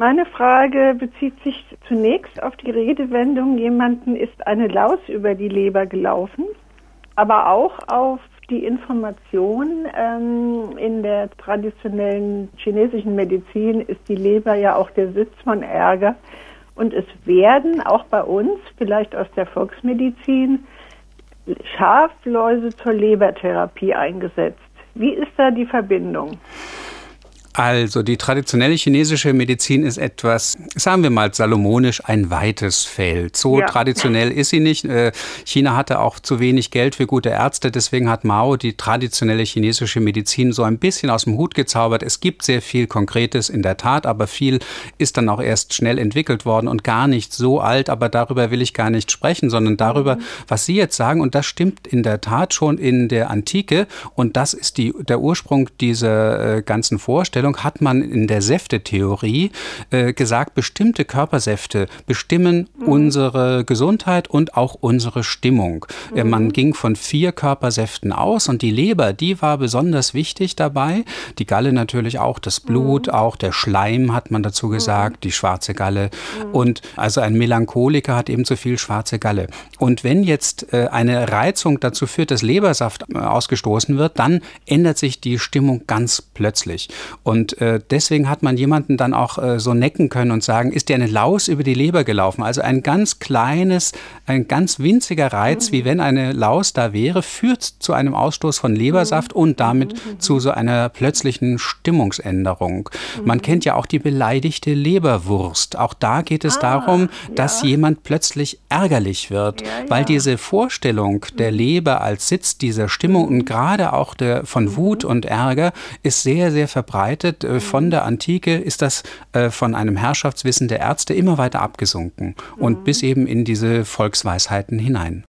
Meine Frage bezieht sich zunächst auf die Redewendung, jemanden ist eine Laus über die Leber gelaufen, aber auch auf die Information, ähm, in der traditionellen chinesischen Medizin ist die Leber ja auch der Sitz von Ärger. Und es werden auch bei uns, vielleicht aus der Volksmedizin, Schafläuse zur Lebertherapie eingesetzt. Wie ist da die Verbindung? Also die traditionelle chinesische Medizin ist etwas, sagen wir mal salomonisch, ein weites Feld. So ja. traditionell ist sie nicht. Äh, China hatte auch zu wenig Geld für gute Ärzte, deswegen hat Mao die traditionelle chinesische Medizin so ein bisschen aus dem Hut gezaubert. Es gibt sehr viel Konkretes in der Tat, aber viel ist dann auch erst schnell entwickelt worden und gar nicht so alt, aber darüber will ich gar nicht sprechen, sondern darüber, mhm. was Sie jetzt sagen und das stimmt in der Tat schon in der Antike und das ist die, der Ursprung dieser äh, ganzen Vorstellung Vorstellung hat man in der Säftetheorie äh, gesagt, bestimmte Körpersäfte bestimmen mhm. unsere Gesundheit und auch unsere Stimmung. Äh, mhm. man ging von vier Körpersäften aus und die Leber, die war besonders wichtig dabei. Die Galle natürlich auch, das Blut, mhm. auch der Schleim hat man dazu gesagt, mhm. die schwarze Galle. Mhm. Und also ein Melancholiker hat ebenso viel schwarze Galle. Und wenn jetzt äh, eine Reizung dazu führt, dass Lebersaft äh, ausgestoßen wird, dann ändert sich die Stimmung ganz plötzlich. Und äh, deswegen hat man jemanden dann auch äh, so necken können und sagen, ist dir eine Laus über die Leber gelaufen? Also ein ganz kleines, ein ganz winziger Reiz, mhm. wie wenn eine Laus da wäre, führt zu einem Ausstoß von Lebersaft mhm. und damit mhm. zu so einer plötzlichen Stimmungsänderung. Man mhm. kennt ja auch die beleidigte Leberwurst. Auch da geht es ah, darum, dass ja. jemand plötzlich ärgerlich wird, ja, ja. weil diese Vorstellung der mhm. Leber als Sitz dieser Stimmung und gerade auch der von Wut und Ärger ist sehr, sehr verbreitet verbreitet. Äh, von der Antike ist das äh, von einem Herrschaftswissen der Ärzte immer weiter abgesunken und mhm. bis eben in diese Volksweisheiten hinein.